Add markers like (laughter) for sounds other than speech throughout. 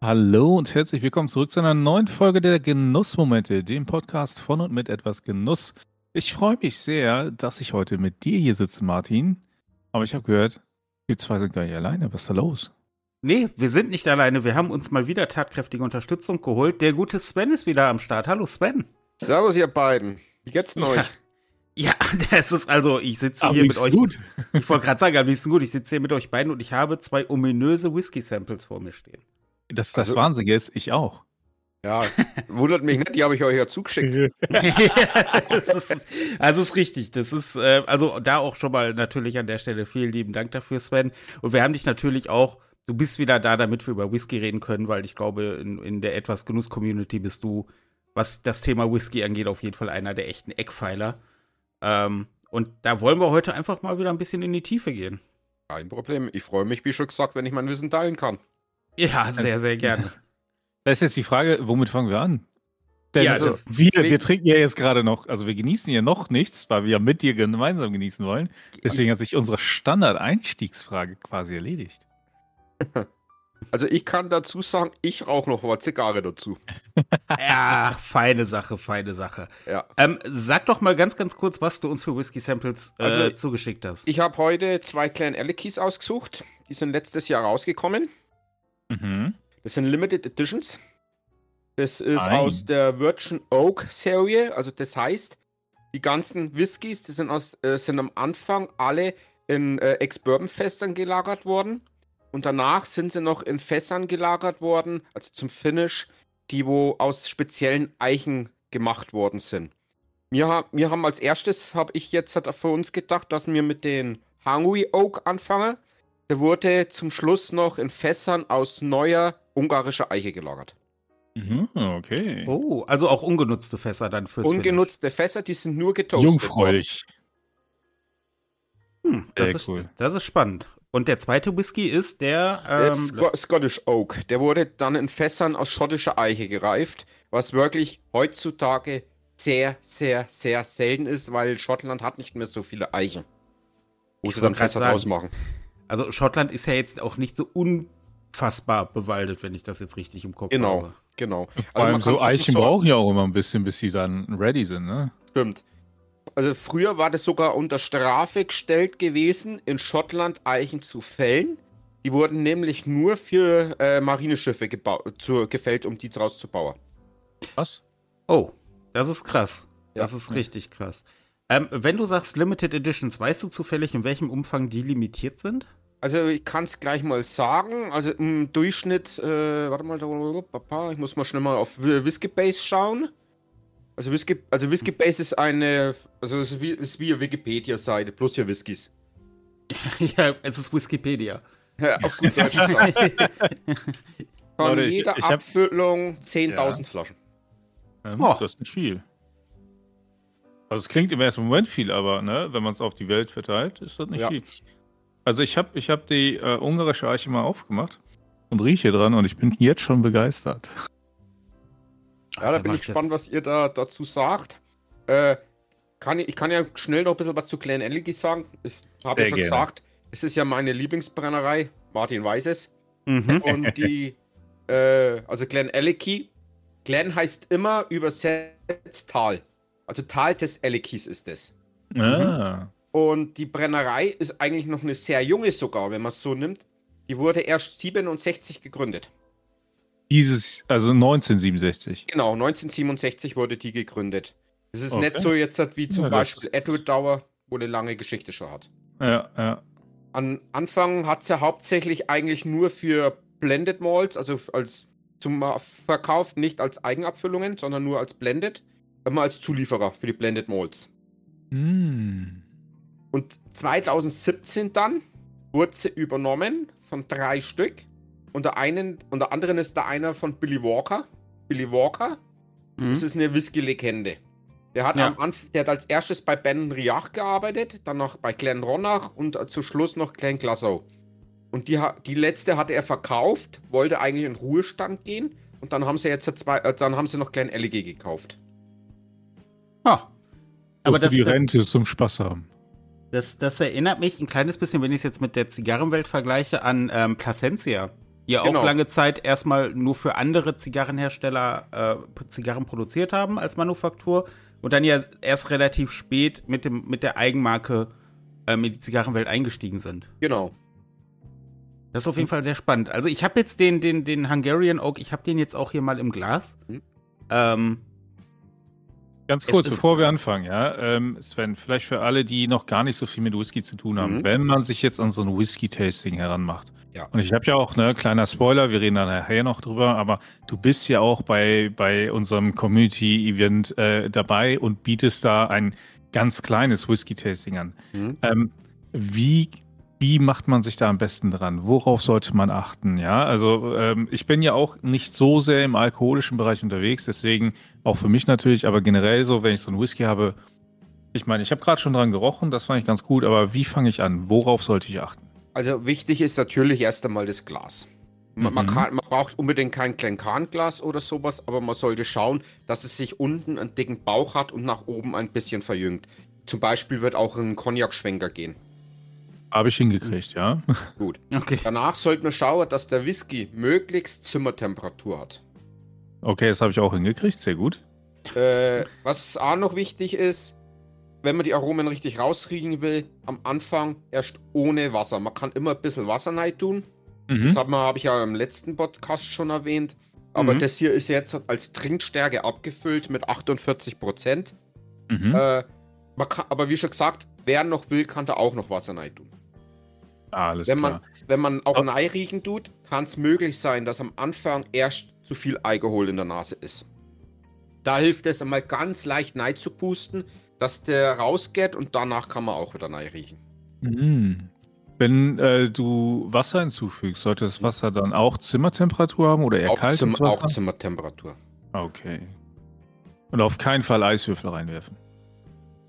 Hallo und herzlich willkommen zurück zu einer neuen Folge der Genussmomente, dem Podcast von und mit etwas Genuss. Ich freue mich sehr, dass ich heute mit dir hier sitze, Martin. Aber ich habe gehört, wir zwei sind gar nicht alleine. Was ist da los? Nee, wir sind nicht alleine. Wir haben uns mal wieder tatkräftige Unterstützung geholt. Der gute Sven ist wieder am Start. Hallo Sven. Servus, ihr beiden. Wie geht's denn ja. euch? Ja, (laughs) das ist also, ich sitze hier mit euch. Gut. Ich wollte gerade sagen, am liebsten gut. Ich sitze hier mit euch beiden und ich habe zwei ominöse Whisky-Samples vor mir stehen. Das, das Also- Wahnsinnige ist, ich auch. Ja, wundert mich nicht, die habe ich euch ja zugeschickt. Ja, (laughs) (laughs) das ist, also ist richtig. Das ist, äh, also da auch schon mal natürlich an der Stelle vielen lieben Dank dafür, Sven. Und wir haben dich natürlich auch, du bist wieder da, damit wir über Whisky reden können, weil ich glaube, in, in der etwas Genuss-Community bist du, was das Thema Whisky angeht, auf jeden Fall einer der echten Eckpfeiler. Ähm, und da wollen wir heute einfach mal wieder ein bisschen in die Tiefe gehen. Kein Problem. Ich freue mich, wie schon gesagt, wenn ich mein Wissen teilen kann. Ja, sehr, sehr gerne. Da ist jetzt die Frage, womit fangen wir an? Denn Ja, also, das- wir, wir trinken ja jetzt gerade noch, also wir genießen ja noch nichts, weil wir ja mit dir gemeinsam genießen wollen. Deswegen hat sich unsere Standard-Einstiegsfrage quasi erledigt. (laughs) Also ich kann dazu sagen, ich rauche noch mal Zigarre dazu. (laughs) Ja, feine Sache, feine Sache. Ja. Ähm, sag doch mal ganz, ganz kurz, was du uns für Whisky-Samples äh, Also, zugeschickt hast. Ich habe heute zwei kleine Alekies ausgesucht. Die sind letztes Jahr rausgekommen. Mhm. Das sind Limited Editions. Das ist Fein. aus der Virgin Oak Serie. Also das heißt, die ganzen Whiskys, die sind, aus, äh, sind am Anfang alle in äh, Ex-Bourbon-Fässern gelagert worden. Und danach sind sie noch in Fässern gelagert worden, also zum Finish, die wo aus speziellen Eichen gemacht worden sind. Wir, wir haben als erstes, habe ich jetzt hat für uns gedacht, dass wir mit den Hungry Oak anfangen. Der wurde zum Schluss noch in Fässern aus neuer ungarischer Eiche gelagert. Mhm, okay. Oh, also auch ungenutzte Fässer dann fürs Ungenutzte Fässer, die sind nur getoastet. Jungfräulich. Finish. Hm, das, Sehr ist, cool. das ist spannend. Und der zweite Whisky ist der. Der Ähm, Sco Scottish Oak, der wurde dann in Fässern aus schottischer Eiche gereift, was wirklich heutzutage sehr, sehr, sehr selten ist, weil Schottland hat nicht mehr so viele Eichen. Wo Ich sie dann Fässer draus machen. Also Schottland ist ja jetzt auch nicht so unfassbar bewaldet, wenn ich das jetzt richtig im Kopf Genau, habe. genau. Vor allem man so Eichen so- brauchen ja auch immer ein bisschen, bis sie dann ready sind, ne? Stimmt. Also früher war das sogar unter Strafe gestellt gewesen, in Schottland Eichen zu fällen. Die wurden nämlich nur für äh, Marineschiffe zu, gefällt, um die draus zu bauen. Was? Oh, das ist krass. Ja. Das ist richtig krass. Ähm, wenn du sagst Limited Editions, weißt du zufällig, in welchem Umfang die limitiert sind? Also ich kann es gleich mal sagen. Also im Durchschnitt, äh, warte mal, ich muss mal schnell mal auf Whisky Base schauen. Also Whisky, also Whisky Base ist eine, also es ist wie, ist wie eine Wikipedia-Seite plus hier Whiskys. (laughs) ja, es ist Wikipedia. Ja, auf gut Deutsch gesagt. (laughs) Von Leute, ich- jeder ich hab- Abfüllung 10.000 Flaschen. Ähm, Oh. Das ist nicht viel. Also es klingt im ersten Moment viel, aber ne, wenn man es auf die Welt verteilt, ist das nicht Ja. viel. Also ich habe ich hab die äh, ungarische Eiche mal aufgemacht und rieche dran und ich bin (laughs) jetzt schon begeistert. Ja, da bin ich gespannt, was ihr da dazu sagt. Äh, kann ich, ich kann ja schnell noch ein bisschen was zu Glen Elligy sagen. Ich habe ja schon gerne. gesagt, es ist ja meine Lieblingsbrennerei. Martin weiß es. Mhm. (laughs) Und die, äh, also Glen Elligy, Glen heißt immer übersetzt Tal. Also Tal des Ellichys ist es. Ah. Und die Brennerei ist eigentlich noch eine sehr junge sogar, wenn man es so nimmt. Die wurde erst 67 gegründet. Dieses, also 1967. Genau, 1967 wurde die gegründet. Es ist Okay. nicht so jetzt wie zum Ja, Beispiel Edward Dauer, wo eine lange Geschichte schon hat. Ja, ja. An Anfang hat sie hauptsächlich eigentlich nur für Blended Malls, also als zum Verkauf, nicht als Eigenabfüllungen, sondern nur als Blended, immer als Zulieferer für die Blended Malls. Hm. Und 2017 dann wurde sie übernommen von drei Stück. Unter, einen, unter anderem ist da einer von Billy Walker. Billy Walker, Mhm. das ist eine Whisky-Legende. Der hat, Ja. der hat als erstes bei Ben Riach gearbeitet, dann noch bei Glen Ronach und zu Schluss noch Glen Glasgow. Und die, die letzte hatte er verkauft, wollte eigentlich in Ruhestand gehen und dann haben sie jetzt zwei, äh, dann haben sie noch Glen Elligy gekauft. Ah. Aber das, die das, Rente zum Spaß haben. Das, das erinnert mich ein kleines bisschen, wenn ich es jetzt mit der Zigarrenwelt vergleiche, an ähm, Placencia. genau. auch lange Zeit erstmal nur für andere Zigarrenhersteller äh, Zigarren produziert haben als Manufaktur und dann ja erst relativ spät mit, dem, mit der Eigenmarke ähm, in die Zigarrenwelt eingestiegen sind. Genau. Das ist auf jeden Fall sehr spannend. Also ich habe jetzt den, den, den Hungarian Oak, ich habe den jetzt auch hier mal im Glas. Mhm. Ähm, Ganz kurz, bevor wir anfangen, ja, ähm, Sven, vielleicht für alle, die noch gar nicht so viel mit Whisky zu tun haben, mhm. wenn man sich jetzt an so ein Whisky-Tasting heranmacht. Ja. Und ich habe ja auch, ne, kleiner Spoiler, wir reden da nachher noch drüber, aber du bist ja auch bei, bei unserem Community-Event äh, dabei und bietest da ein ganz kleines Whisky-Tasting an. Mhm. Ähm, wie wie macht man sich da am besten dran? Worauf sollte man achten? Ja, also ähm, ich bin ja auch nicht so sehr im alkoholischen Bereich unterwegs, deswegen auch für mich natürlich, aber generell so, wenn ich so einen Whisky habe, ich meine, ich habe gerade schon dran gerochen, das fand ich ganz gut, aber wie fange ich an? Worauf sollte ich achten? Also wichtig ist natürlich erst einmal das Glas. Man, mhm. man, kann, man braucht unbedingt kein Glencairn-Glas oder sowas, aber man sollte schauen, dass es sich unten einen dicken Bauch hat und nach oben ein bisschen verjüngt. Zum Beispiel wird auch ein Cognac-Schwenker gehen. Habe ich hingekriegt, ja. Gut. Okay. Danach sollte man schauen, dass der Whisky möglichst Zimmertemperatur hat. Okay, das habe ich auch hingekriegt, sehr gut. Äh, was auch noch wichtig ist, wenn man die Aromen richtig rausriechen will, am Anfang erst ohne Wasser. Man kann immer ein bisschen Wasser rein tun. Mhm. Das habe hab ich ja im letzten Podcast schon erwähnt. Aber mhm. das hier ist jetzt als Trinkstärke abgefüllt mit 48 Prozent. Mhm. Äh, aber wie schon gesagt, wer noch will, kann da auch noch Wasser rein tun. Alles wenn man, klar. Wenn man auch ein Ei riechen tut, kann es möglich sein, dass am Anfang erst zu viel Alkohol in der Nase ist. Da hilft es einmal ganz leicht Nei zu pusten, dass der rausgeht und danach kann man auch wieder Nei riechen. Mhm. Wenn äh, du Wasser hinzufügst, sollte das Wasser dann auch Zimmertemperatur haben oder eher auch kalt? Zim auch Zimmertemperatur. Okay. Und auf keinen Fall Eiswürfel reinwerfen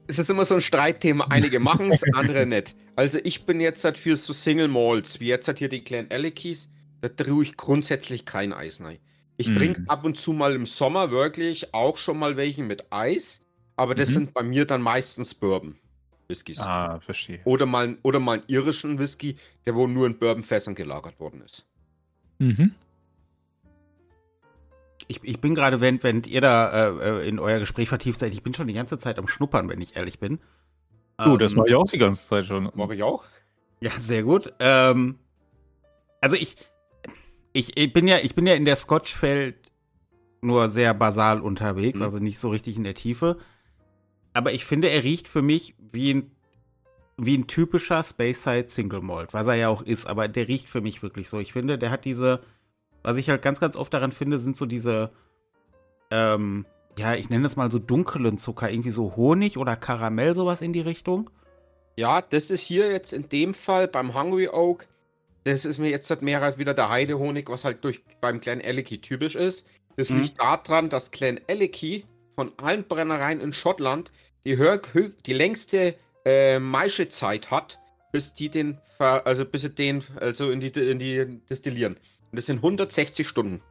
es ist immer so ein Streitthema. Einige (laughs) machen es, andere nicht. Also ich bin jetzt halt für so Single Malls, wie jetzt halt hier die Clan Alekies, da tue ich grundsätzlich kein Eis rein. Ich mm. trinke ab und zu mal im Sommer wirklich auch schon mal welche mit Eis, aber das mhm. sind bei mir dann meistens Bourbon. Whiskys. Ah, verstehe. Oder mal, oder mal einen irischen Whisky, der wohl nur in Bourbonfässern gelagert worden ist. Mhm ich, ich bin gerade, während, während ihr da äh, äh, in euer Gespräch vertieft seid, ich bin schon die ganze Zeit am Schnuppern, wenn ich ehrlich bin. Du, ähm, das mache ich auch die ganze Zeit schon. Mache ich auch? Ja, sehr gut. Ähm, also ich, ich, ich, bin ja, ich bin ja in der Scotch-Welt nur sehr basal unterwegs, mhm. also nicht so richtig in der Tiefe. Aber ich finde, er riecht für mich wie ein, wie ein typischer Space-Side Single Malt, was er ja auch ist, aber der riecht für mich wirklich so. Ich finde, der hat diese, was ich halt ganz, ganz oft daran finde, sind so diese, ähm, ja, ich nenne es mal so dunklen Zucker, irgendwie so Honig oder Karamell, sowas in die Richtung. Ja, das ist hier jetzt in dem Fall beim Hungry Oak, das ist mir jetzt halt mehr als wieder der Heidehonig, was halt durch beim Clan Ellicky typisch ist. Das mhm. liegt daran, dass Clan Ellicky von allen Brennereien in Schottland die, die längste äh, Maischezeit hat, bis die den, also bis sie den, also in die, in die destillieren. Und das sind 160 Stunden.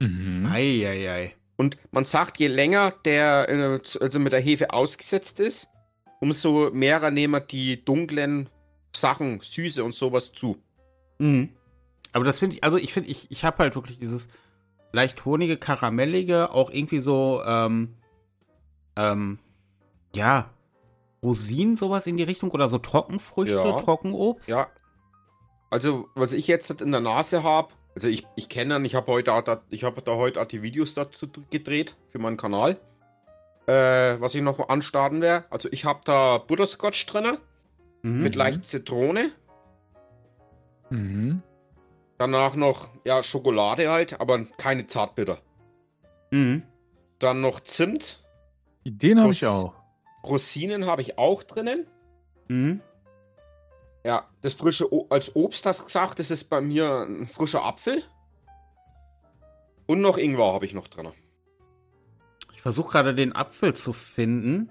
Mhm. Ei, ei, ei. Und man sagt, je länger der äh, also mit der Hefe ausgesetzt ist, umso mehr nehmen die dunklen Sachen, Süße und sowas zu. Mhm. Aber das finde ich, also ich finde, ich, ich habe halt wirklich dieses leicht honige, karamellige, auch irgendwie so, ähm, ähm, ja, Rosinen, sowas in die Richtung oder so Trockenfrüchte, ja. Trockenobst. Ja. Also, was ich jetzt in der Nase habe, also ich, ich kenne ihn, ich habe heute da, ich habe da heute auch die Videos dazu gedreht für meinen Kanal. Äh, was ich noch anstarten werde. Also ich habe da Butterscotch drin. Mhm. Mit leicht Zitrone. Mhm. Danach noch, ja, Schokolade halt, aber keine Zartbitter. Mhm. Dann noch Zimt. Den habe ich auch. Rosinen habe ich auch drinnen. Mhm. Ja, das frische o als Obst hast du gesagt, das ist bei mir ein frischer Apfel. Und noch Ingwer habe ich noch drin. Ich versuche gerade den Apfel zu finden.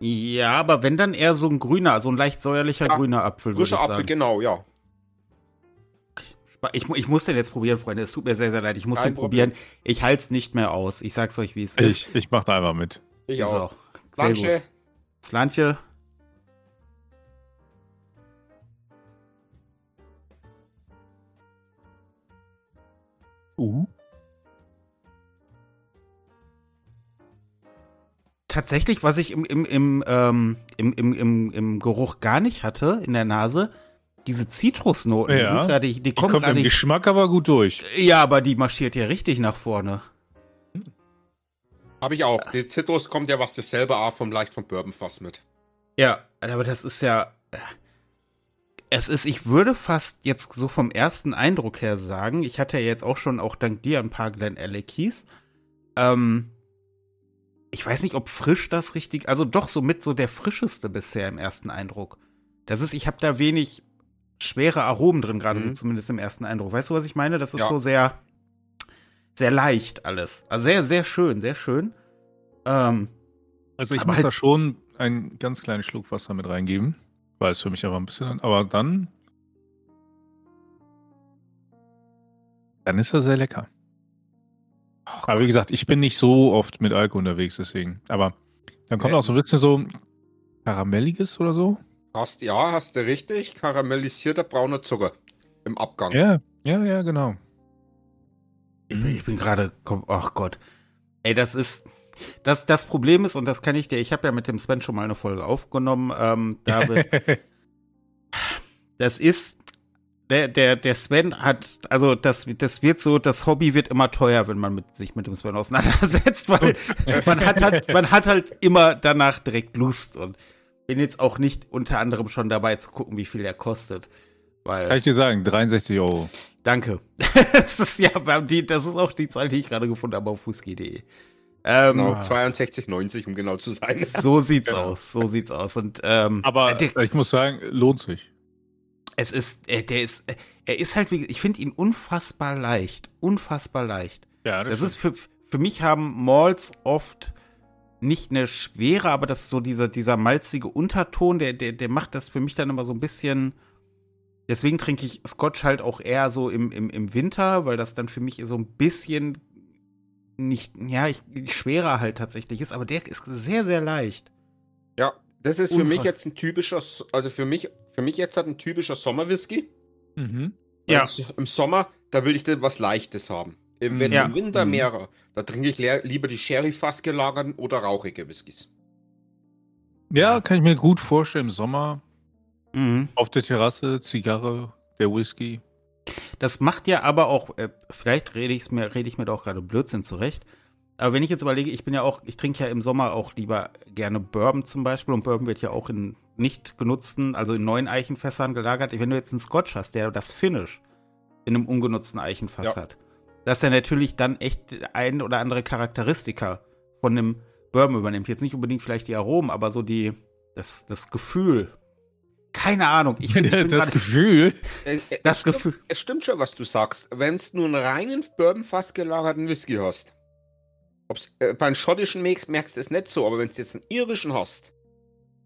Ja, aber wenn dann eher so ein grüner, so ein leicht säuerlicher ja, grüner Apfel. Frischer Apfel, genau, ja. Ich, ich, muss den jetzt probieren, Freunde. Es tut mir sehr, sehr leid. Ich muss Kein den Problem. probieren. Ich halte es nicht mehr aus. Ich sag's euch, wie es ist. Ich, ich mach da einfach mit. Ich auch. Slanche. Slanche. Uh. Tatsächlich, was ich im, im, im, ähm, im, im, im, im Geruch gar nicht hatte in der Nase, diese Zitrusnoten, die Ja. sind gerade, die, Die kommen kommt im. Geschmack aber gut durch. Ja, aber die marschiert ja richtig nach vorne. Habe ich auch. Die Zitrus kommt ja was dasselbe auch vom leicht vom Bourbonfass mit. Ja, aber das ist ja. Es ist, ich würde fast jetzt so vom ersten Eindruck her sagen, ich hatte ja jetzt auch schon, auch dank dir, ein paar Glen Keys. Ähm, ich weiß nicht, ob frisch das richtig, also doch so mit so der frischeste bisher im ersten Eindruck. Das ist, ich habe da wenig schwere Aromen drin, gerade so Mhm. zumindest im ersten Eindruck. Weißt du, was ich meine? Das ist Ja. so sehr, sehr leicht alles. Also sehr, sehr schön, sehr schön. Ähm, Also ich muss halt- da schon einen ganz kleinen Schluck Wasser mit reingeben. Weil es für mich aber ein bisschen, aber dann. Dann ist er sehr lecker. aber wie gesagt, ich bin nicht so oft mit Alkohol unterwegs, deswegen. Aber dann kommt Ja. auch so ein bisschen so Karamelliges oder so. Hast, ja, hast du richtig. Karamellisierter brauner Zucker im Abgang. Ja, ja, ja, genau. Ich bin, bin gerade, ach Gott. Ey, das ist, das, das Problem ist, und das kann ich dir, ich habe ja mit dem Sven schon mal eine Folge aufgenommen, ähm, David, (laughs) das ist, der, der, der Sven hat, also das, das wird so, das Hobby wird immer teuer, wenn man mit, sich mit dem Sven auseinandersetzt, weil (laughs) man hat halt, man hat halt immer danach direkt Lust und bin jetzt auch nicht unter anderem schon dabei zu gucken, wie viel der kostet. Weil, Kann ich dir sagen, 63 Euro. Danke. (laughs) das ist ja, die, das ist auch die Zahl, die ich gerade gefunden habe auf whisky.de. Ähm, Genau, Ah. 62,90 um genau zu sein. (laughs) So sieht's Genau. aus, so sieht's aus. Und ähm, Aber der, ich muss sagen, lohnt sich. es ist, äh, der ist, äh, er ist halt, wie, ich finde ihn unfassbar leicht, unfassbar leicht. Ja, Das ist für, für mich haben Malls oft nicht eine schwere, aber das ist so dieser, dieser malzige Unterton, der, der, der macht das für mich dann immer so ein bisschen. Deswegen trinke ich Scotch halt auch eher so im, im, im Winter, weil das dann für mich so ein bisschen nicht, ja, ich, schwerer halt tatsächlich ist, aber der ist sehr, sehr leicht. Ja, das ist für mich Unfass- jetzt ein typischer, also für mich, für mich jetzt hat ein typischer Sommerwhisky. Mhm. Ja. Im Sommer, da will ich dann was Leichtes haben. Im, wenn Ja. im Winter Mhm. mehr, da trinke ich lieber die Sherry-Fass gelagerten oder rauchige Whiskys. Ja, kann ich mir gut vorstellen. Im Sommer Mhm. auf der Terrasse, Zigarre, der Whisky. Das macht ja aber auch, äh, vielleicht rede ich mir, rede ich mir da auch gerade Blödsinn zurecht. Aber wenn ich jetzt überlege, ich bin ja auch, ich trinke ja im Sommer auch lieber gerne Bourbon zum Beispiel und Bourbon wird ja auch in nicht genutzten, also in neuen Eichenfässern gelagert. Wenn du jetzt einen Scotch hast, der das Finish in einem ungenutzten Eichenfass Ja. hat, dass er natürlich dann echt ein oder andere Charakteristika von einem Bourbon übernimmt. Jetzt nicht unbedingt vielleicht die Aromen, aber so die, das, das Gefühl. Keine Ahnung. Ich, find, ich bin (laughs) das grad- Gefühl. Äh, äh, das es stimmt- Gefühl. Es stimmt schon, was du sagst. Wenn du nur einen reinen Bourbon-Fass gelagerten Whisky hast, ob's, äh, bei einem schottischen merkst, merkst du es nicht so, aber wenn du jetzt einen irischen hast,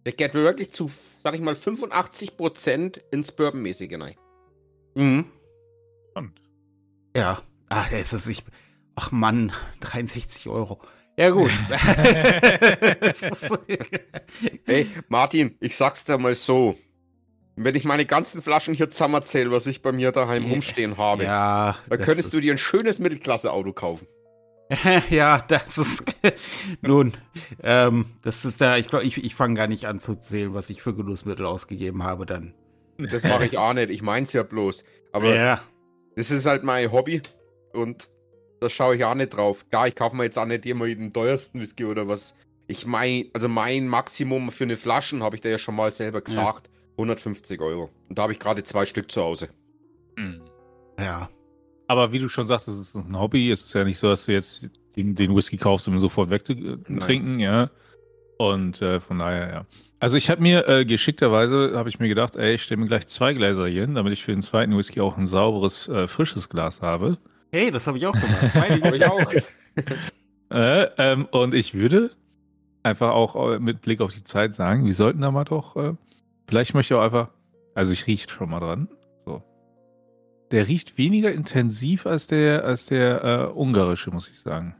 der geht wirklich zu, sag ich mal, 85% ins Bourbon-mäßige hinein. Mhm. Spannend. Ja, ach, es ist ich. Ach Mann, 63 Euro. Ja, gut. (laughs) (laughs) Es ist- Ey, Martin, ich sag's dir mal so. Wenn ich meine ganzen Flaschen hier zusammenzähle, was ich bei mir daheim Ja. rumstehen habe, ja, dann könntest du dir ein schönes Mittelklasse-Auto kaufen. (laughs) ja, das ist. (laughs) Nun, ähm, das ist da, ich glaube, ich, ich fange gar nicht an zu zählen, was ich für Genussmittel ausgegeben habe, dann. Das mache ich auch nicht. Ich mein's ja bloß. Aber ja, das ist halt mein Hobby und da schaue ich auch nicht drauf. Klar, ich kaufe mir jetzt auch nicht immer den teuersten Whisky oder was. Ich mein, also mein Maximum für eine Flaschen, habe ich dir ja schon mal selber gesagt, 150 Euro. Und da habe ich gerade zwei Stück zu Hause. Mhm. ja. Aber wie du schon sagst, es ist ein Hobby. Es ist ja nicht so, dass du jetzt den, den Whisky kaufst, um ihn sofort wegzutrinken, ja. Und äh, von daher, ja. Also ich habe mir äh, geschickterweise, habe ich mir gedacht, ey, ich stelle mir gleich zwei Gläser hier hin, damit ich für den zweiten Whisky auch ein sauberes, äh, frisches Glas habe. Hey, das habe ich auch gemacht. Meine (laughs) Habe ich auch. (laughs) Äh, ähm, und ich würde einfach auch äh, mit Blick auf die Zeit sagen, wir sollten da mal doch, äh, vielleicht möchte ich auch einfach, also ich rieche schon mal dran. So. Der riecht weniger intensiv als der, als der äh, ungarische, muss ich sagen.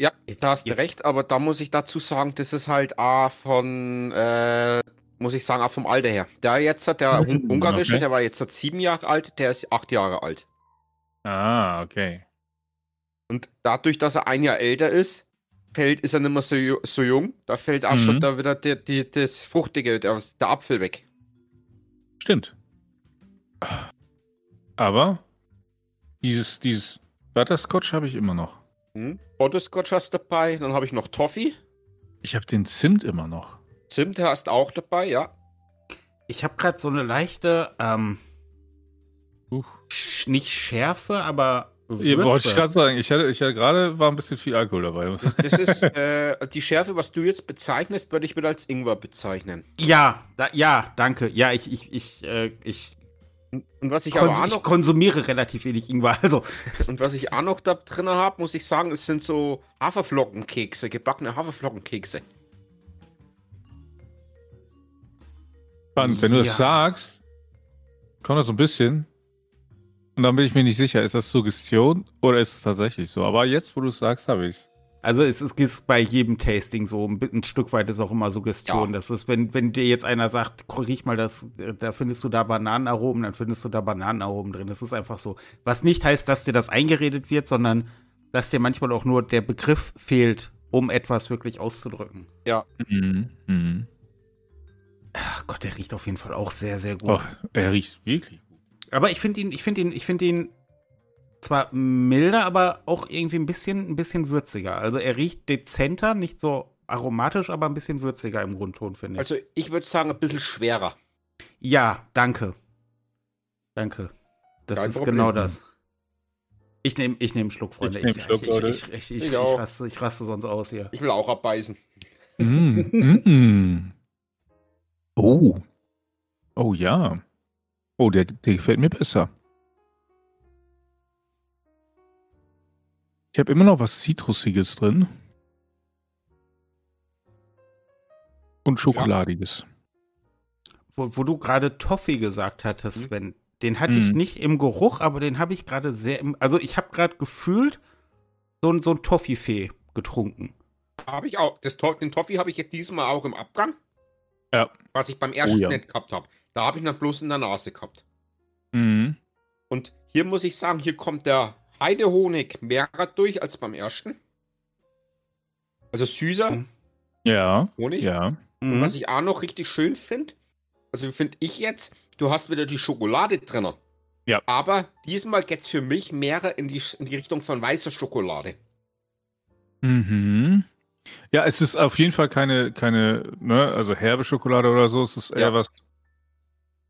Ja, da hast du recht, aber da muss ich dazu sagen, das ist halt A von, äh, muss ich sagen, auch vom Alter her. Der jetzt hat, der Un- ungarische, okay. der war jetzt seit sieben Jahre alt, der ist acht Jahre alt. Ah, okay. Und dadurch, dass er ein Jahr älter ist, fällt, ist er nicht mehr so, so jung. Da fällt auch Mhm. schon da wieder die, die, das Fruchtige, der, der Apfel weg. Stimmt. Aber dieses, dieses Butterscotch habe ich immer noch. Hm? Butterscotch hast du dabei, dann habe ich noch Toffee. Ich habe den Zimt immer noch. Zimt hast du auch dabei, ja. Ich habe gerade so eine leichte, ähm, Uff. nicht Schärfe, aber wollte ich gerade sagen. Ich hatte, ich hatte gerade, war ein bisschen viel Alkohol dabei. Das, das ist äh, die Schärfe, was du jetzt bezeichnest, würde ich wieder als Ingwer bezeichnen. Ja, da, ja, danke. Ja, ich, ich, ich, äh, ich, Und, was ich kons aber auch ich noch, konsumiere relativ wenig Ingwer. Also, und was ich auch noch da drin habe, muss ich sagen, es sind so Haferflockenkekse, gebackene Haferflockenkekse. Spannend. Wenn du Ja. das sagst, kommt das so ein bisschen. Und dann bin ich mir nicht sicher, ist das Suggestion oder ist es tatsächlich so? Aber jetzt, wo du es sagst, habe ich also es, ist bei jedem Tasting so, ein, ein Stück weit ist auch immer Suggestion. Ja. Das ist, wenn, wenn dir jetzt einer sagt, riech mal das, da findest du da Bananenaromen, dann findest du da Bananenaromen drin. Das ist einfach so. Was nicht heißt, dass dir das eingeredet wird, sondern dass dir manchmal auch nur der Begriff fehlt, um etwas wirklich auszudrücken. Mhm. Mhm. Ach Gott, der riecht auf jeden Fall auch sehr, sehr gut. Oh, er riecht wirklich gut. Aber ich finde ihn, ich finde ihn, ich finde ihn zwar milder, aber auch irgendwie ein bisschen, ein bisschen würziger. Also er riecht dezenter, nicht so aromatisch, aber ein bisschen würziger im Grundton, finde ich. Also ich würde sagen, ein bisschen schwerer. ja, danke. Danke. Das Kein ist Problem. genau das. Ich nehme ich nehm einen Schluck, Freunde. Ich einen Schluck, ich, ich, ich, ich, ich, Ich ich, raste, ich raste sonst aus hier. Ich will auch abbeißen. Mm, mm. Oh. Oh ja. Oh, der, der gefällt mir besser. Ich habe immer noch was Zitrusiges drin. Und Schokoladiges. Wo, wo du gerade Toffee gesagt hattest, Mhm. Sven, den hatte ich Mhm. nicht im Geruch, aber den habe ich gerade sehr im. Also ich habe gerade gefühlt so, ein- so ein Toffee-Fee getrunken. Habe ich auch. Das, den Toffee habe ich jetzt diesmal auch im Abgang. Ja. Was ich beim ersten ja. nicht gehabt habe. Da habe ich noch bloß in der Nase gehabt. Mhm. Und hier muss ich sagen, hier kommt der Heidehonig mehr durch als beim ersten. Also süßer Mhm. Ja, Honig. ja. Und Mhm. was ich auch noch richtig schön finde, also finde ich jetzt, du hast wieder die Schokolade drin. Ja. Aber diesmal geht es für mich mehr in die, in die Richtung von weißer Schokolade. Mhm. Ja, es ist auf jeden Fall keine, keine, ne, also herbe Schokolade oder so. Es ist eher Ja. was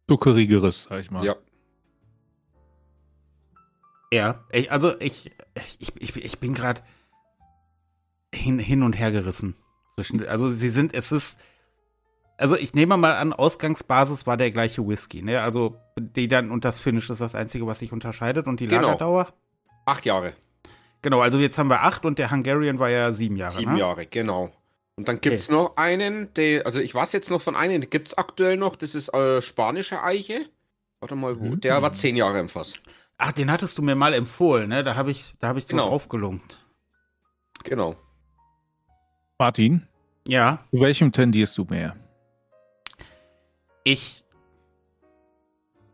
Zuckerigeres, sag ich mal. Ja. Ja, ich, also ich, ich, ich, ich bin gerade hin, hin und her gerissen. Zwischen, also sie sind, es ist, also ich nehme mal an, Ausgangsbasis war der gleiche Whisky, ne? Also die dann und das Finish ist das Einzige, was sich unterscheidet und die Genau. Lagerdauer. Acht Jahre. Genau, also jetzt haben wir acht und der Hungarian war ja sieben Jahre. Sieben ne? Jahre, genau. Und dann gibt es noch einen, der, also ich weiß jetzt noch von einem, den gibt es aktuell noch, das ist äh, spanische Eiche. Warte mal, wo? Mhm. Der war zehn Jahre im Fass. Ach, den hattest du mir mal empfohlen, ne? Da habe ich, da habe ich so Genau. drauf gelungt. Genau. Martin, Ja, zu welchem tendierst du mehr? ich,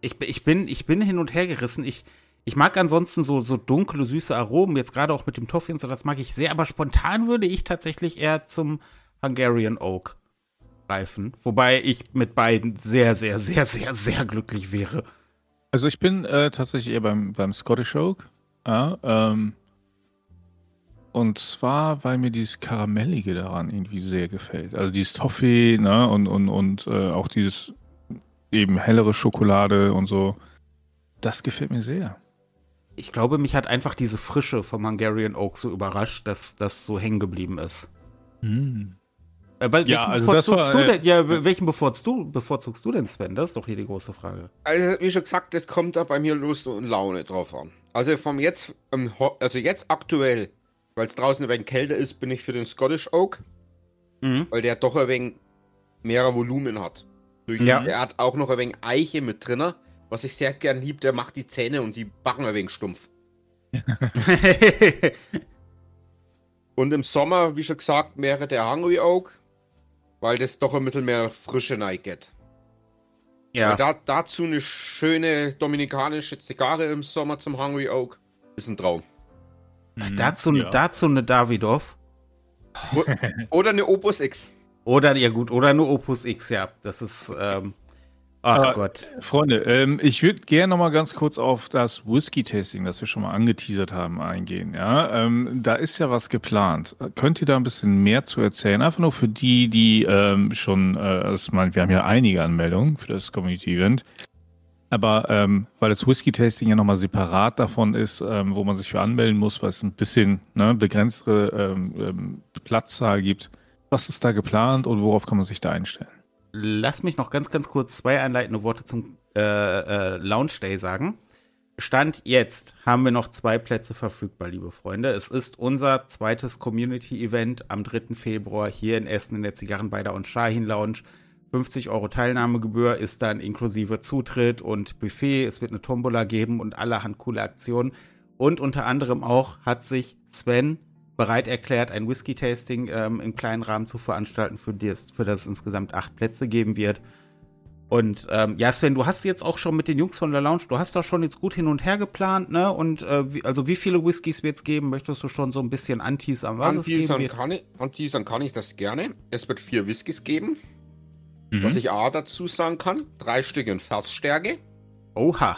ich, ich bin, ich bin hin und her gerissen. Ich, ich mag ansonsten so, so dunkle, süße Aromen, jetzt gerade auch mit dem Toffee und so, das mag ich sehr, aber spontan würde ich tatsächlich eher zum Hungarian Oak greifen. Wobei ich mit beiden sehr, sehr, sehr, sehr, sehr glücklich wäre. Also ich bin äh, tatsächlich eher beim, beim Scottish Oak. Ja, ähm, und zwar, weil mir dieses Karamellige daran irgendwie sehr gefällt. Also dieses Toffee, ne, und, und, und äh, auch dieses eben hellere Schokolade und so. Das gefällt mir sehr. Ich glaube, mich hat einfach diese Frische vom Hungarian Oak so überrascht, dass das so hängen geblieben ist. Mm. Äh, Ja, welchen also das bevorzugst war, du äh, denn? Ja, w- welchen bevorzugst du, bevorzugst du denn, Sven? Das ist doch hier die große Frage. Also, wie schon gesagt, das kommt da bei mir Lust und Laune drauf an. Also vom jetzt, ähm, also jetzt aktuell, weil es draußen ein wenig kälter ist, bin ich für den Scottish Oak, Mhm. weil der doch ein wenig mehr Volumen hat. Ja. Der hat auch noch ein wenig Eiche mit drin, was ich sehr gern lieb, der macht die Zähne und die backen ein wenig stumpf. (laughs) Und im Sommer, wie schon gesagt, wäre der Hungry Oak, weil das doch ein bisschen mehr Frische geht. ja. Da, dazu eine schöne dominikanische Zigarre im Sommer zum Hungry Oak. ist ein Traum. Mhm. Dazu, ja. dazu eine Davidoff. Oder eine Opus X. Oder, ja gut, oder eine Opus X, ja. Das ist, ähm, ach Aber, Gott. Freunde, ähm, ich würde gerne noch mal ganz kurz auf das Whisky-Tasting, das wir schon mal angeteasert haben, eingehen. Ja, ähm, da ist ja was geplant. Könnt ihr da ein bisschen mehr zu erzählen? Einfach nur für die, die ähm, schon, äh, ich meine, wir haben ja einige Anmeldungen für das Community-Event. Aber ähm, weil das Whisky-Tasting ja nochmal separat davon ist, ähm, wo man sich für anmelden muss, weil es ein bisschen ne, begrenztere ähm, ähm, Platzzahl gibt, was ist da geplant und worauf kann man sich da einstellen? Lass mich noch ganz, ganz kurz zwei einleitende Worte zum äh, äh, Launch Day sagen. Stand jetzt haben wir noch zwei Plätze verfügbar, liebe Freunde. Es ist unser zweites Community-Event am 3. Februar hier in Essen in der Zigarrenbeider und Shahin Lounge. 50 Euro Teilnahmegebühr ist dann inklusive Zutritt und Buffet. Es wird eine Tombola geben und allerhand coole Aktionen. Und unter anderem auch hat sich Sven bereit erklärt, ein Whisky-Tasting ähm, im kleinen Rahmen zu veranstalten, für, das, für das es insgesamt acht Plätze geben wird. Und ähm, ja, Sven, du hast jetzt auch schon mit den Jungs von der Lounge, du hast da schon jetzt gut hin und her geplant, ne? Und äh, wie, also wie viele Whiskys wird es geben? Möchtest du schon so ein bisschen anteasern, was anteasern es geben wird? Kann ich, anteasern kann ich das gerne. Es wird vier Whiskys geben. Mhm. Was ich A dazu sagen kann, drei Stück in Fassstärke. Oha.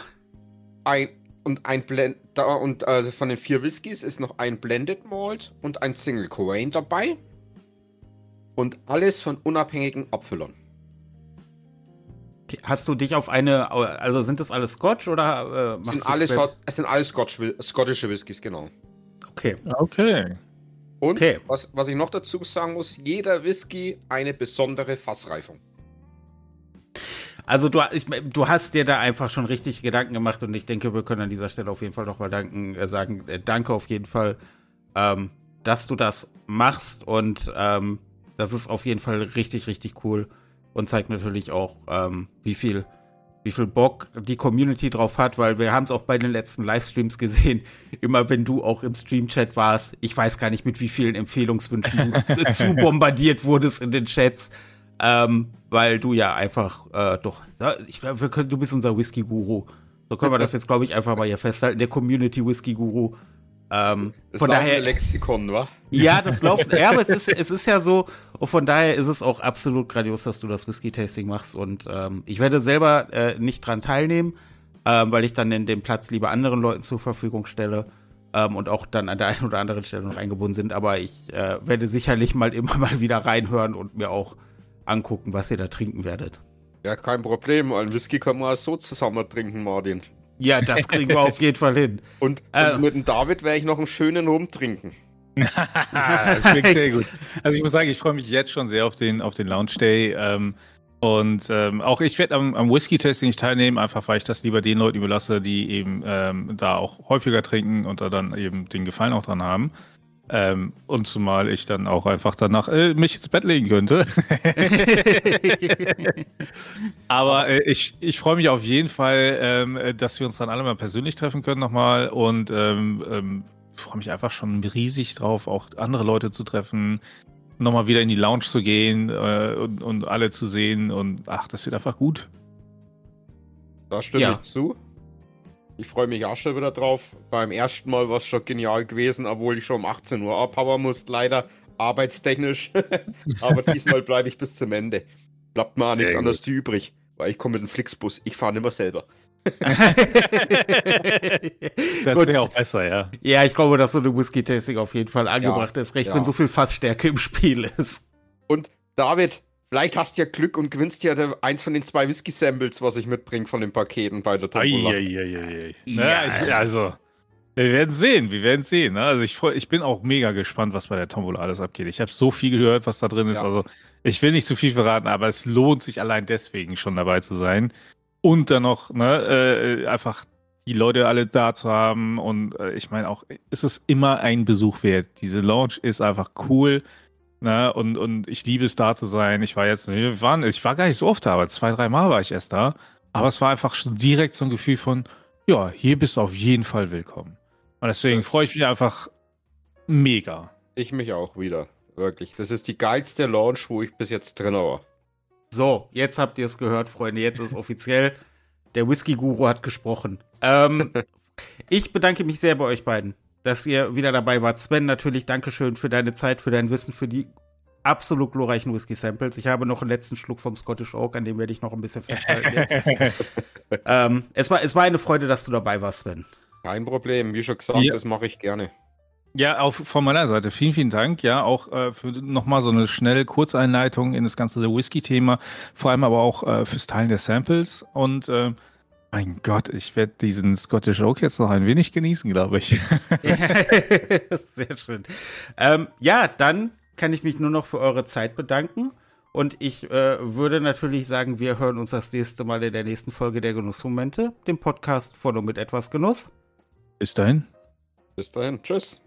Ein, und ein Blend, da, und also von den vier Whiskys ist noch ein Blended Malt und ein Single Corain dabei. Und alles von unabhängigen Abfüllern. Hast du dich auf eine, also sind das alles Scotch oder äh, sind alles, Es sind alles Scotch, skottische Whiskys, genau. Okay. Okay. Und okay. Was, was ich noch dazu sagen muss, jeder Whisky eine besondere Fassreifung. Also du, ich, du hast dir da einfach schon richtig Gedanken gemacht und ich denke, wir können an dieser Stelle auf jeden Fall nochmal danken, äh, sagen, äh, danke auf jeden Fall, ähm, dass du das machst und ähm, das ist auf jeden Fall richtig, richtig cool und zeigt natürlich auch, ähm, wie viel wie viel Bock die Community drauf hat, weil wir haben es auch bei den letzten Livestreams gesehen. (laughs) Immer wenn du auch im Stream-Chat warst, ich weiß gar nicht, mit wie vielen Empfehlungswünschen du (laughs) zu bombardiert wurdest in den Chats. Ähm, weil du ja einfach äh, doch, ich, können, du bist unser Whisky-Guru. So können wir das jetzt, glaube ich, einfach mal hier festhalten. Der Community Whisky-Guru. Ähm, das von daher Lexikon, wa? Ja, das läuft. ja, aber es ist, es ist ja so. Und von daher ist es auch absolut grandios, dass du das Whisky-Tasting machst. Und ähm, ich werde selber äh, nicht dran teilnehmen, ähm, weil ich dann in den Platz lieber anderen Leuten zur Verfügung stelle. Ähm, und auch dann an der einen oder anderen Stelle noch eingebunden sind. Aber ich äh, werde sicherlich mal immer mal wieder reinhören und mir auch angucken, was ihr da trinken werdet. Ja, kein Problem. Ein Whisky man auch so zusammen trinken, Martin. Ja, das kriegen wir auf (laughs) jeden Fall hin. Und, äh, und mit dem David werde ich noch einen schönen Rum trinken. (laughs) sehr gut. Also ich muss sagen, ich freue mich jetzt schon sehr auf den, auf den Lounge Day. Ähm, und ähm, auch ich werde am, am Whisky-Tasting nicht teilnehmen, einfach weil ich das lieber den Leuten überlasse, die eben ähm, da auch häufiger trinken und da dann eben den Gefallen auch dran haben. Ähm, und zumal ich dann auch einfach danach äh, mich ins Bett legen könnte. (laughs) Aber äh, ich, ich freue mich auf jeden Fall, ähm, dass wir uns dann alle mal persönlich treffen können nochmal und ähm, ähm freue mich einfach schon riesig drauf, auch andere Leute zu treffen, nochmal wieder in die Lounge zu gehen äh, und, und alle zu sehen und ach, das wird einfach gut. Da stimme ja. ich zu. Ich freue mich auch schon wieder drauf. Beim ersten Mal war es schon genial gewesen, obwohl ich schon um 18 Uhr abhauen musste, leider arbeitstechnisch. (laughs) Aber diesmal bleibe ich bis zum Ende. Bleibt mir auch nichts anderes übrig, weil ich komme mit dem Flixbus. Ich fahre nicht mehr selber. (laughs) das wäre auch besser, ja. Ja, ich glaube, dass so eine Whisky-Tasting auf jeden Fall angebracht ja, ist, recht, ja. wenn so viel Fassstärke im Spiel ist. Und David, Vielleicht hast du ja Glück und gewinnst ja eins von den zwei Whisky-Samples, was ich mitbringe von den Paketen bei der Tombola. Eieieiei. Ja, ich, also, wir werden sehen, wir werden sehen. Ne? Also ich, ich bin auch mega gespannt, was bei der Tombola alles abgeht. Ich habe so viel gehört, was da drin ist. Ja. Also ich will nicht zu viel verraten, aber es lohnt sich allein deswegen schon dabei zu sein. Und dann noch ne, äh, einfach die Leute alle da zu haben. Und äh, ich meine auch, es ist immer ein Besuch wert. Diese Launch ist einfach cool. Ne? Und, und ich liebe es da zu sein. Ich war jetzt, wir waren, ich war gar nicht so oft da, aber zwei, drei Mal war ich erst da. Aber es war einfach schon direkt so ein Gefühl von, ja, hier bist du auf jeden Fall willkommen. Und deswegen freue ich mich einfach mega. Ich mich auch wieder. Wirklich. Das ist die geilste Launch, wo ich bis jetzt drin war. So, jetzt habt ihr es gehört, Freunde. Jetzt ist offiziell. Der Whisky-Guru hat gesprochen. Ähm, (laughs) Ich bedanke mich sehr bei euch beiden, dass ihr wieder dabei wart. Sven, natürlich Dankeschön für deine Zeit, für dein Wissen, für die absolut glorreichen Whisky-Samples. Ich habe noch einen letzten Schluck vom Scottish Oak, an dem werde ich noch ein bisschen festhalten jetzt. (laughs) ähm, es, war, es war eine Freude, dass du dabei warst, Sven. Kein Problem, wie schon gesagt, ja. das mache ich gerne. Ja, auch von meiner Seite vielen, vielen Dank. Ja, auch äh, für nochmal so eine schnelle Kurzeinleitung in das ganze Whisky-Thema, vor allem aber auch äh, fürs Teilen der Samples. Und äh, mein Gott, ich werde diesen Scottish Oak jetzt noch ein wenig genießen, glaube ich. (laughs) Sehr schön. Ähm, ja, dann kann ich mich nur noch für eure Zeit bedanken. Und ich äh, würde natürlich sagen, wir hören uns das nächste Mal in der nächsten Folge der Genussmomente, dem Podcast von und mit etwas Genuss. Bis dahin. Bis dahin. Tschüss.